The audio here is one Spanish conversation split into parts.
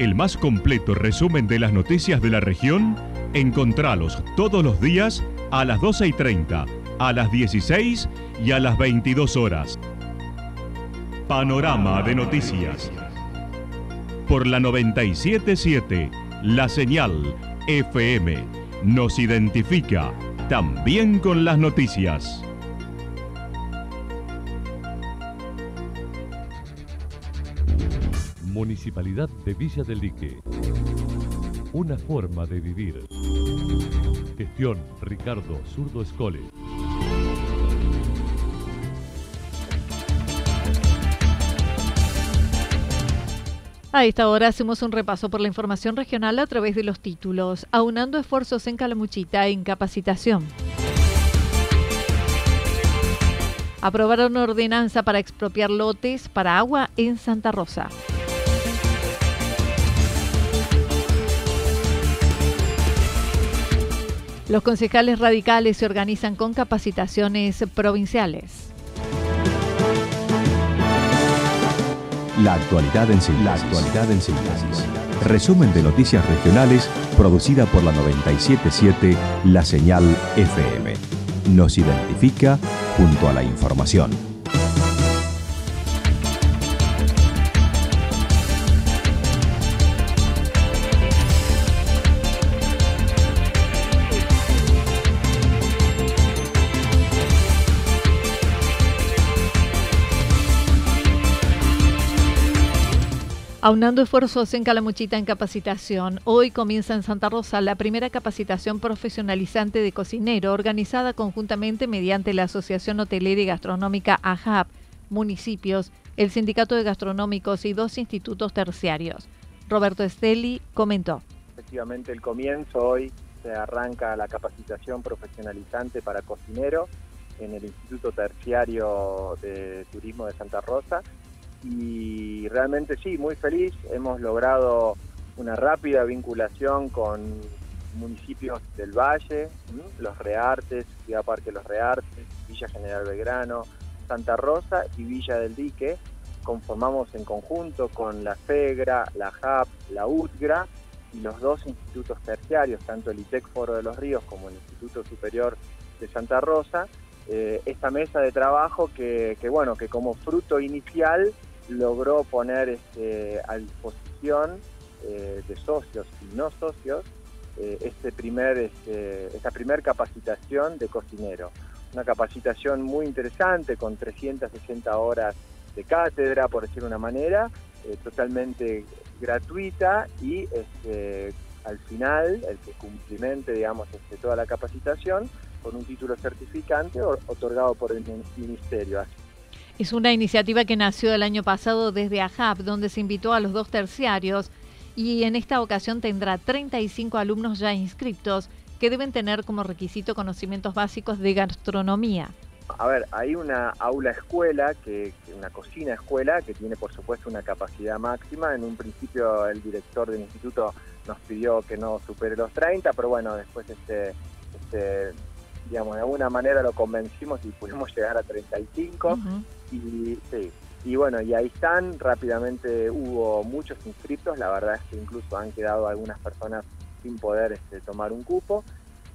el más completo resumen de las noticias de la región, encontralos todos los días a las 12 y 30, a las 16 y a las 22 horas. Panorama de noticias. Por la 977, la señal FM nos identifica también con las noticias. Municipalidad de Villa del Lique. Una forma de vivir. Gestión Ricardo Zurdo Escole. A esta hora hacemos un repaso por la información regional a través de los títulos, aunando esfuerzos en Calamuchita en capacitación. Aprobaron ordenanza para expropiar lotes para agua en Santa Rosa. Los concejales radicales se organizan con capacitaciones provinciales. La actualidad en síntesis. Resumen de noticias regionales producida por la 977 La Señal FM. Nos identifica junto a la información. Aunando esfuerzos en Calamuchita en capacitación, hoy comienza en Santa Rosa la primera capacitación profesionalizante de cocinero organizada conjuntamente mediante la Asociación Hotelera y Gastronómica AJAP, municipios, el Sindicato de Gastronómicos y dos institutos terciarios. Roberto Esteli comentó. Efectivamente, el comienzo hoy se arranca la capacitación profesionalizante para cocinero en el Instituto Terciario de Turismo de Santa Rosa y realmente sí, muy feliz. Hemos logrado una rápida vinculación con municipios del Valle, Los Reartes, Ciudad Parque Los Reartes, Villa General Belgrano, Santa Rosa y Villa del Dique. Conformamos en conjunto con la FEGRA, la JAP, la UTGRA y los dos institutos terciarios, tanto el ITEC Foro de los Ríos como el Instituto Superior de Santa Rosa, eh, esta mesa de trabajo que, que, bueno, que como fruto inicial logró poner este, a disposición eh, de socios y no socios eh, este primer, este, esta primera capacitación de cocinero. Una capacitación muy interesante con 360 horas de cátedra, por decir una manera, eh, totalmente gratuita y este, al final, el que cumplimente digamos, toda la capacitación, con un título certificante otorgado por el Ministerio. Es una iniciativa que nació el año pasado desde AHAP, donde se invitó a los dos terciarios y en esta ocasión tendrá 35 alumnos ya inscritos que deben tener como requisito conocimientos básicos de gastronomía. A ver, hay una aula escuela, que, una cocina escuela, que tiene por supuesto una capacidad máxima. En un principio el director del instituto nos pidió que no supere los 30, pero bueno, después este, este digamos, de alguna manera lo convencimos y pudimos llegar a 35. Y sí, y bueno, y ahí están, rápidamente hubo muchos inscritos, la verdad es que incluso han quedado algunas personas sin poder este, tomar un cupo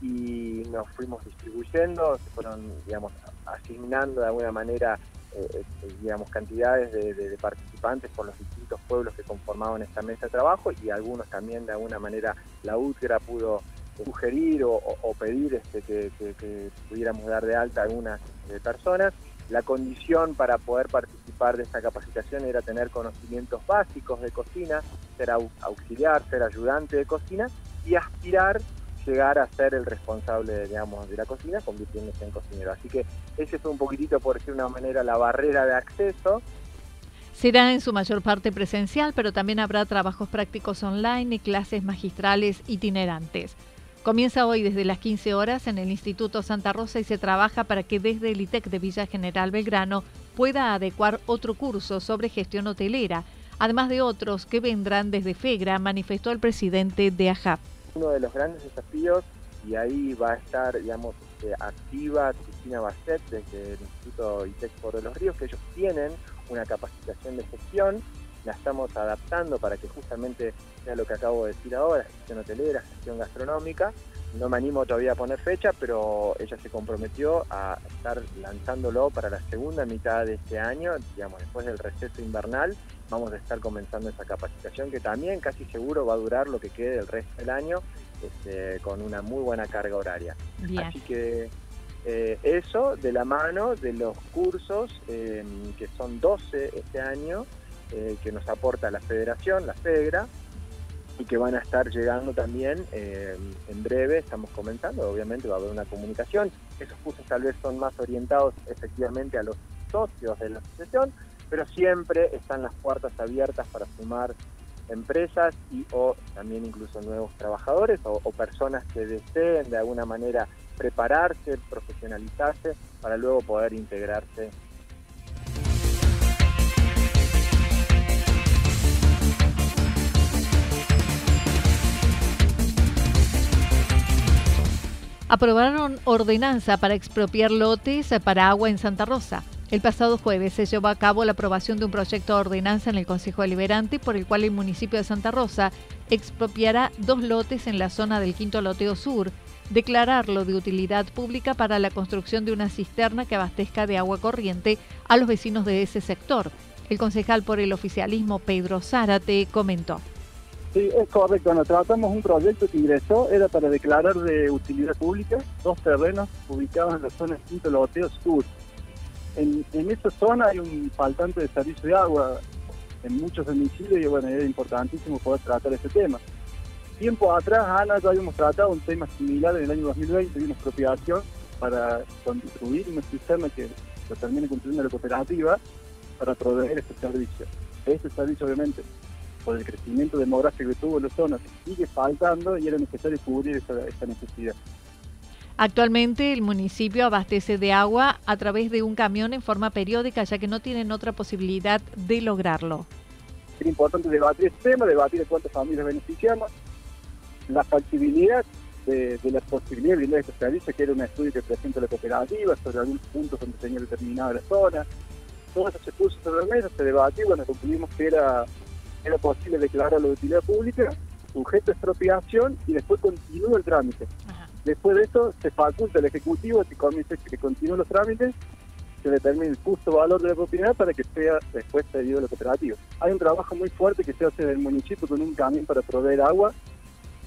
y nos fuimos distribuyendo, se fueron, digamos, asignando de alguna manera, eh, eh, digamos, cantidades de, participantes por los distintos pueblos que conformaban esta mesa de trabajo y algunos también de alguna manera la UTGRA pudo sugerir o, pedir este, que, pudiéramos dar de alta a algunas eh, personas la condición para poder participar de esta capacitación era tener conocimientos básicos de cocina, ser auxiliar, ser ayudante de cocina y aspirar llegar a ser el responsable, digamos, de la cocina, convirtiéndose en cocinero. Así que ese fue un poquitito, por decir una manera, la barrera de acceso. Será en su mayor parte presencial, pero también habrá trabajos prácticos online y clases magistrales itinerantes. Comienza hoy desde las 15 horas en el Instituto Santa Rosa y se trabaja para que desde el ITEC de Villa General Belgrano pueda adecuar otro curso sobre gestión hotelera, además de otros que vendrán desde FEGRA, manifestó el presidente de AJAP. Uno de los grandes desafíos, y ahí va a estar, digamos, este, activa Cristina Basset desde el Instituto ITEC por los Ríos, que ellos tienen una capacitación de gestión la estamos adaptando para que justamente sea lo que acabo de decir ahora, gestión hotelera, gestión gastronómica. No me animo todavía a poner fecha, pero ella se comprometió a estar lanzándolo para la segunda mitad de este año, digamos, después del receso invernal, vamos a estar comenzando esa capacitación que también casi seguro va a durar lo que quede del resto del año, este, con una muy buena carga horaria. Así que eh, eso de la mano de los cursos, em, que son 12 este año, eh, que nos aporta la federación, la FEGRA, y que van a estar llegando también em, en breve, estamos comenzando, obviamente va a haber una comunicación. Esos cursos tal vez son más orientados efectivamente a los socios de la asociación, pero siempre están las puertas abiertas para sumar empresas y o también incluso nuevos trabajadores o, personas que deseen de alguna manera prepararse, profesionalizarse para luego poder integrarse aprobaron ordenanza para expropiar lotes para agua en Santa Rosa. El pasado jueves se llevó a cabo la aprobación de un proyecto de ordenanza en el Consejo Deliberante por el cual el municipio de Santa Rosa expropiará dos lotes en la zona del Quinto Loteo Sur, declararlo de utilidad pública para la construcción de una cisterna que abastezca de agua corriente a los vecinos de ese sector. El concejal por el oficialismo Pedro Zárate comentó. Sí, es correcto. Cuando tratamos un proyecto que ingresó, era para declarar de utilidad pública dos terrenos ubicados en la zona Quinto Loteo Sur en, en esa zona hay un faltante de servicio de agua en muchos domicilios y bueno, era importantísimo poder tratar ese tema. Tiempo atrás, Ana, ya habíamos tratado un tema similar en el año 2020 de una expropiación para construir una cisterna que se termine construyendo la cooperativa para proveer este servicio. Este servicio, obviamente, por el crecimiento demográfico que tuvo la zona, sigue faltando y era necesario cubrir esta necesidad. Actualmente el municipio abastece de agua a través de un camión en forma periódica, ya que no tienen otra posibilidad de lograrlo. Es importante debatir este tema, debatir de cuántas familias beneficiamos, la factibilidad de, de la posibilidad de brindar servicio, que era un estudio que presenta la cooperativa sobre algunos puntos donde tenía determinada la zona. Todo eso se puso sobre la mesa, se debatió, bueno, concluimos que era, era posible declararlo de utilidad pública, sujeto a expropiación y después continúa el trámite. Después de eso se faculta al Ejecutivo que comience que continúen los trámites, se determine el justo valor de la propiedad para que sea después cedido a la cooperativa. Hay un trabajo muy fuerte que se hace en el municipio con un camión para proveer agua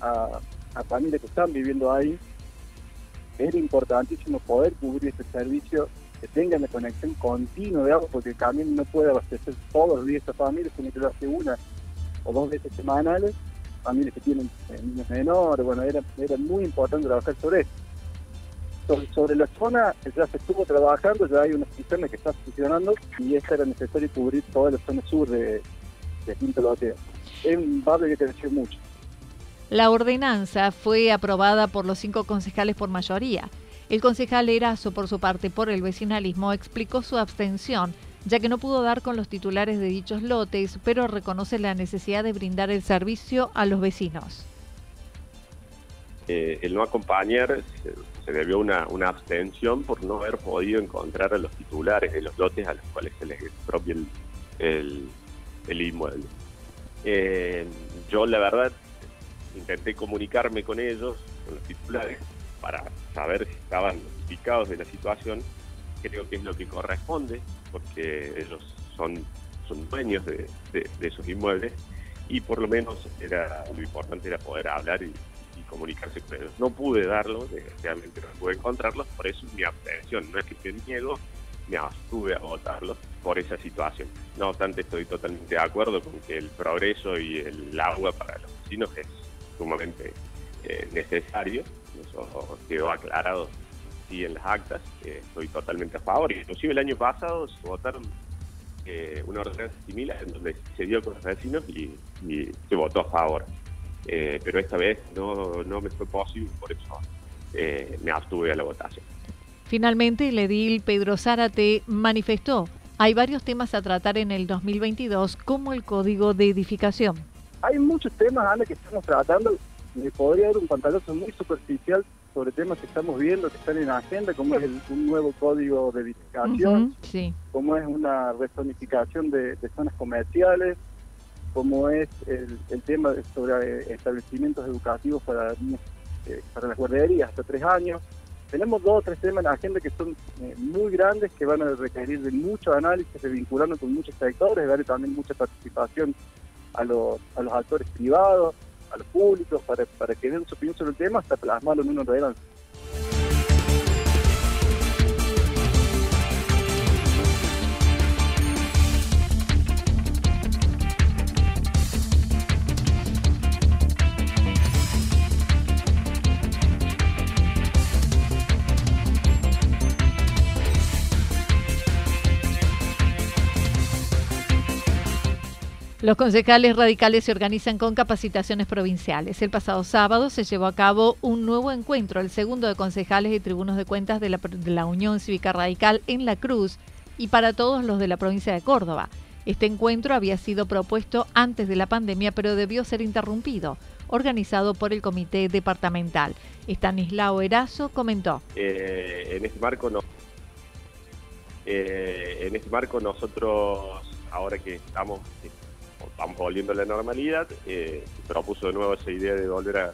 a, familias que están viviendo ahí. Es importantísimo poder cubrir este servicio, que tengan la conexión continua de agua, porque el camión no puede abastecer todos los días a familias, tiene que lo hace una o dos veces semanales familias que tienen eh, niños menores, bueno, era, era muy importante trabajar sobre eso. Sobre, la zona ya se estuvo trabajando, ya hay una cisterna que está funcionando y esta era necesario cubrir toda la zona sur de, de Quinto Loteo. Es un barrio que creció mucho. La ordenanza fue aprobada por los cinco concejales por mayoría. El concejal Erazo, por su parte, por el vecinalismo, explicó su abstención ya que no pudo dar con los titulares de dichos lotes, pero reconoce la necesidad de brindar el servicio a los vecinos. Eh, el no acompañar se, debió una, una abstención por no haber podido encontrar a los titulares de los lotes a los cuales se les expropia el, el, inmueble. Eh, yo la verdad intenté comunicarme con ellos, con los titulares, para saber si estaban ubicados de la situación creo que es lo que corresponde, porque ellos son, son dueños de, esos inmuebles y por lo menos era lo importante era poder hablar y, comunicarse con ellos. No pude darlo, desgraciadamente no pude encontrarlos, por eso mi abstención. No es que me niego, me abstuve a votarlos por esa situación. No obstante, estoy totalmente de acuerdo con que el progreso y el agua para los vecinos es sumamente eh, necesario. Eso quedó aclarado sí en las actas, estoy totalmente a favor. Inclusive el año pasado se votaron eh, una ordenanza similar en donde se dio con los vecinos y, se votó a favor. Eh, pero esta vez no, no me fue posible, por eso eh, me abstuve a la votación. Finalmente, el edil Pedro Zárate manifestó, hay varios temas a tratar en el 2022, como el código de edificación. Hay muchos temas, Ana, que estamos tratando. Me podría dar un pantalonazo muy superficial sobre temas que estamos viendo que están en la agenda, como es un nuevo código de edificación, como es una rezonificación de, zonas comerciales, como es el, tema sobre establecimientos educativos para eh, para las guarderías hasta tres años. Tenemos dos o tres temas en la agenda que son eh, muy grandes, que van a requerir de mucho análisis, de vincularnos con muchos sectores, darle también mucha participación a los, a los actores privados, a los públicos, para, para que den su opinión sobre el tema hasta plasmarlo en una ordenanza. Los concejales radicales se organizan con capacitaciones provinciales. El pasado sábado se llevó a cabo un nuevo encuentro, el segundo de concejales y tribunos de cuentas de la, Unión Cívica Radical en La Cruz y para todos los de la provincia de Córdoba. Este encuentro había sido propuesto antes de la pandemia, pero debió ser interrumpido, organizado por el Comité Departamental. Estanislao Erazo comentó. Eh, este. Eh, en este marco nosotros, ahora que estamos vamos volviendo a la normalidad, eh, propuso de nuevo esa idea de volver a,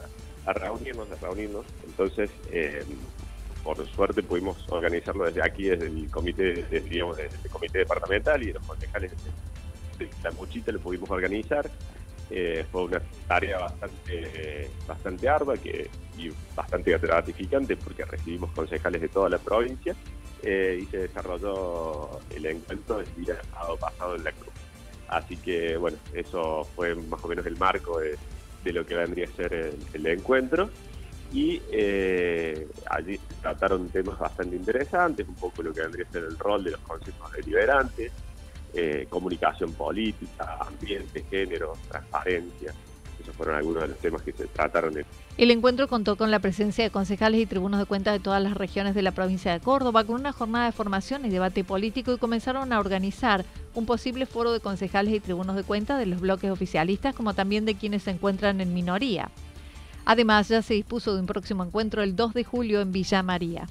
reunirnos, a reunirnos. Entonces, eh, por suerte pudimos organizarlo desde aquí, desde el comité, digamos, desde el comité departamental y los concejales de, la Muchita lo pudimos organizar. Eh, fue una tarea bastante bastante ardua que, y bastante gratificante porque recibimos concejales de toda la provincia y se desarrolló el encuentro el día pasado en la Cruz. Así que, bueno, eso fue más o menos el marco de, lo que vendría a ser el, encuentro. Y eh, allí se trataron temas bastante interesantes, un poco lo que vendría a ser el rol de los consejos deliberantes, eh, comunicación política, ambiente, género, transparencia, esos fueron algunos de los temas que se trataron. El encuentro contó con la presencia de concejales y tribunos de cuentas de todas las regiones de la provincia de Córdoba, con una jornada de formación y debate político y comenzaron a organizar un posible foro de concejales y tribunos de cuentas de los bloques oficialistas, como también de quienes se encuentran en minoría. Además, ya se dispuso de un próximo encuentro el 2 de julio en Villa María.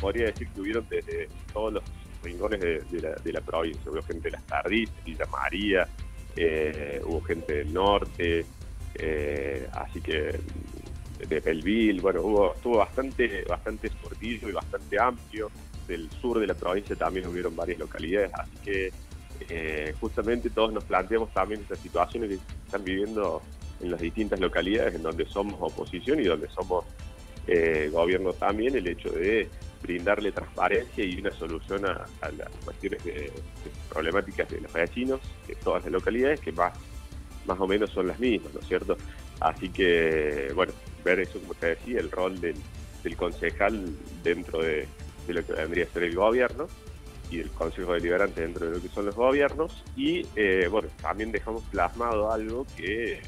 Podría decir que hubieron desde todos los rincones de, la, provincia, hubo gente de las Tardis, Villa María, eh, hubo gente del norte, eh, así que de Belville, bueno, hubo, estuvo bastante, bastante y bastante amplio. Del sur de la provincia también hubieron varias localidades, así que eh, justamente todos nos planteamos también estas situaciones que están viviendo en las distintas localidades en donde somos oposición y donde somos gobierno también, el hecho de brindarle transparencia y una solución a, las cuestiones de, problemáticas de los vecinos de todas las localidades, que más, más o menos son las mismas, ¿no es cierto? Así que, bueno, ver eso, como te decía, el rol del, concejal dentro de, lo que vendría a ser el gobierno y del Consejo Deliberante dentro de lo que son los gobiernos. Y, eh, bueno, también dejamos plasmado algo que es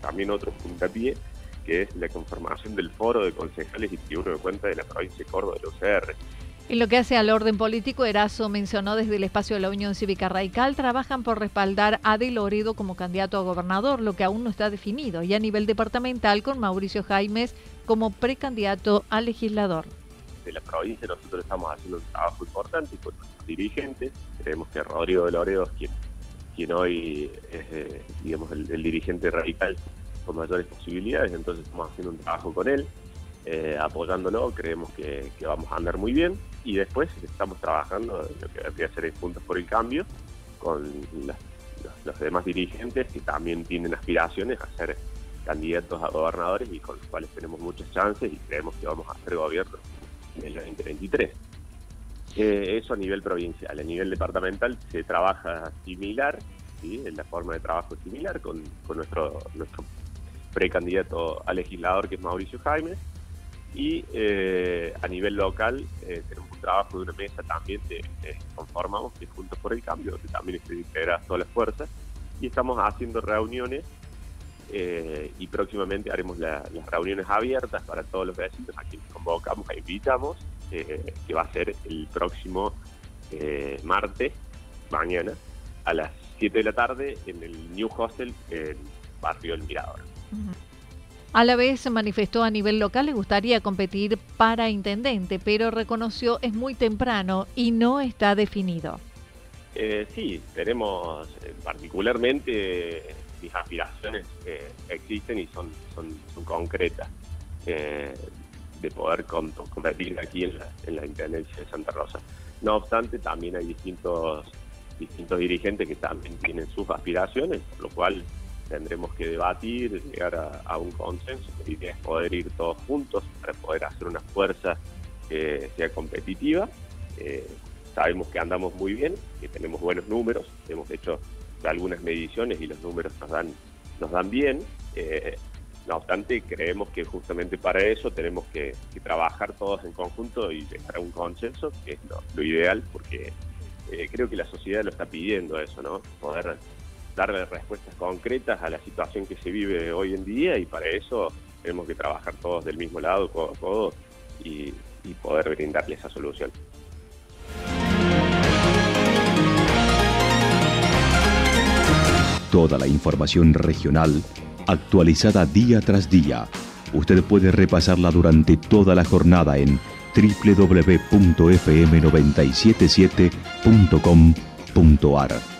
también otro puntapié, que es la conformación del foro de concejales y tribuno de cuenta de la provincia de Córdoba de la UCR. En lo que hace al orden político, Erazo mencionó desde el espacio de la Unión Cívica Radical, trabajan por respaldar a De Loredo como candidato a gobernador, lo que aún no está definido, y a nivel departamental con Mauricio Jaimes como precandidato a legislador. De la provincia nosotros estamos haciendo un trabajo importante con nuestros dirigentes, creemos que Rodrigo De Loredo es quien, quien hoy es eh, digamos, el dirigente radical con mayores posibilidades, entonces estamos haciendo un trabajo con él, eh, apoyándolo, creemos que, vamos a andar muy bien y después estamos trabajando en lo que debería ser Juntos por el Cambio con los, demás dirigentes que también tienen aspiraciones a ser candidatos a gobernadores y con los cuales tenemos muchas chances y creemos que vamos a hacer gobierno en el 2023. Eh, eso a nivel provincial. A nivel departamental se trabaja similar, en la forma de trabajo similar con, con nuestro, nuestro precandidato a legislador, que es Mauricio Jaime. Y eh, a nivel local eh, tenemos un trabajo de una mesa también que conformamos, que es Juntos por el Cambio, que también está integrada todas las fuerzas. Y estamos haciendo reuniones eh, y próximamente haremos las reuniones abiertas para todos los vecinos a quienes convocamos e invitamos, que va a ser el próximo martes, mañana, a las 7 de la tarde en el New Hostel en Barrio El Mirador. A la vez manifestó a nivel local le gustaría competir para intendente, pero reconoció es muy temprano y no está definido. Eh, sí, tenemos eh, particularmente mis aspiraciones existen y son, son, concretas de poder competir aquí en la, en la Intendencia de Santa Rosa. No obstante, también hay distintos distintos dirigentes que también tienen sus aspiraciones, lo cual tendremos que debatir, llegar a, un consenso. La idea es poder ir todos juntos para poder hacer una fuerza que sea competitiva. Eh, sabemos que andamos muy bien, que tenemos buenos números, hemos hecho algunas mediciones y los números nos dan, nos dan bien. Eh, no obstante, creemos que justamente para eso tenemos que, trabajar todos en conjunto y llegar a un consenso, que es lo, ideal, porque eh, creo que la sociedad lo está pidiendo eso, ¿no? Poder darle respuestas concretas a la situación que se vive hoy en día y para eso tenemos que trabajar todos del mismo lado, codo a codo, y, poder brindarle esa solución. Toda la información regional actualizada día tras día. Usted puede repasarla durante toda la jornada en www.fm977.com.ar.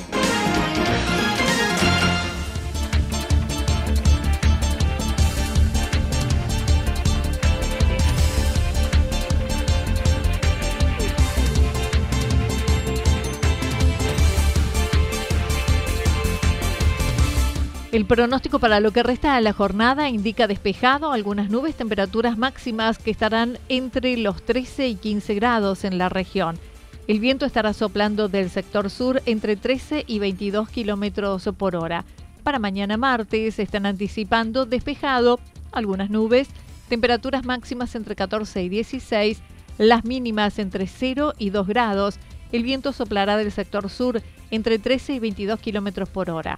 El pronóstico para lo que resta de la jornada indica despejado, algunas nubes, temperaturas máximas que estarán entre los 13 y 15 grados en la región. El viento estará soplando del sector sur entre 13 y 22 kilómetros por hora. Para mañana martes están anticipando despejado, algunas nubes, temperaturas máximas entre 14 y 16, las mínimas entre 0 y 2 grados. El viento soplará del sector sur entre 13 y 22 kilómetros por hora.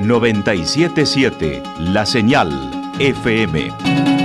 977 La Señal FM.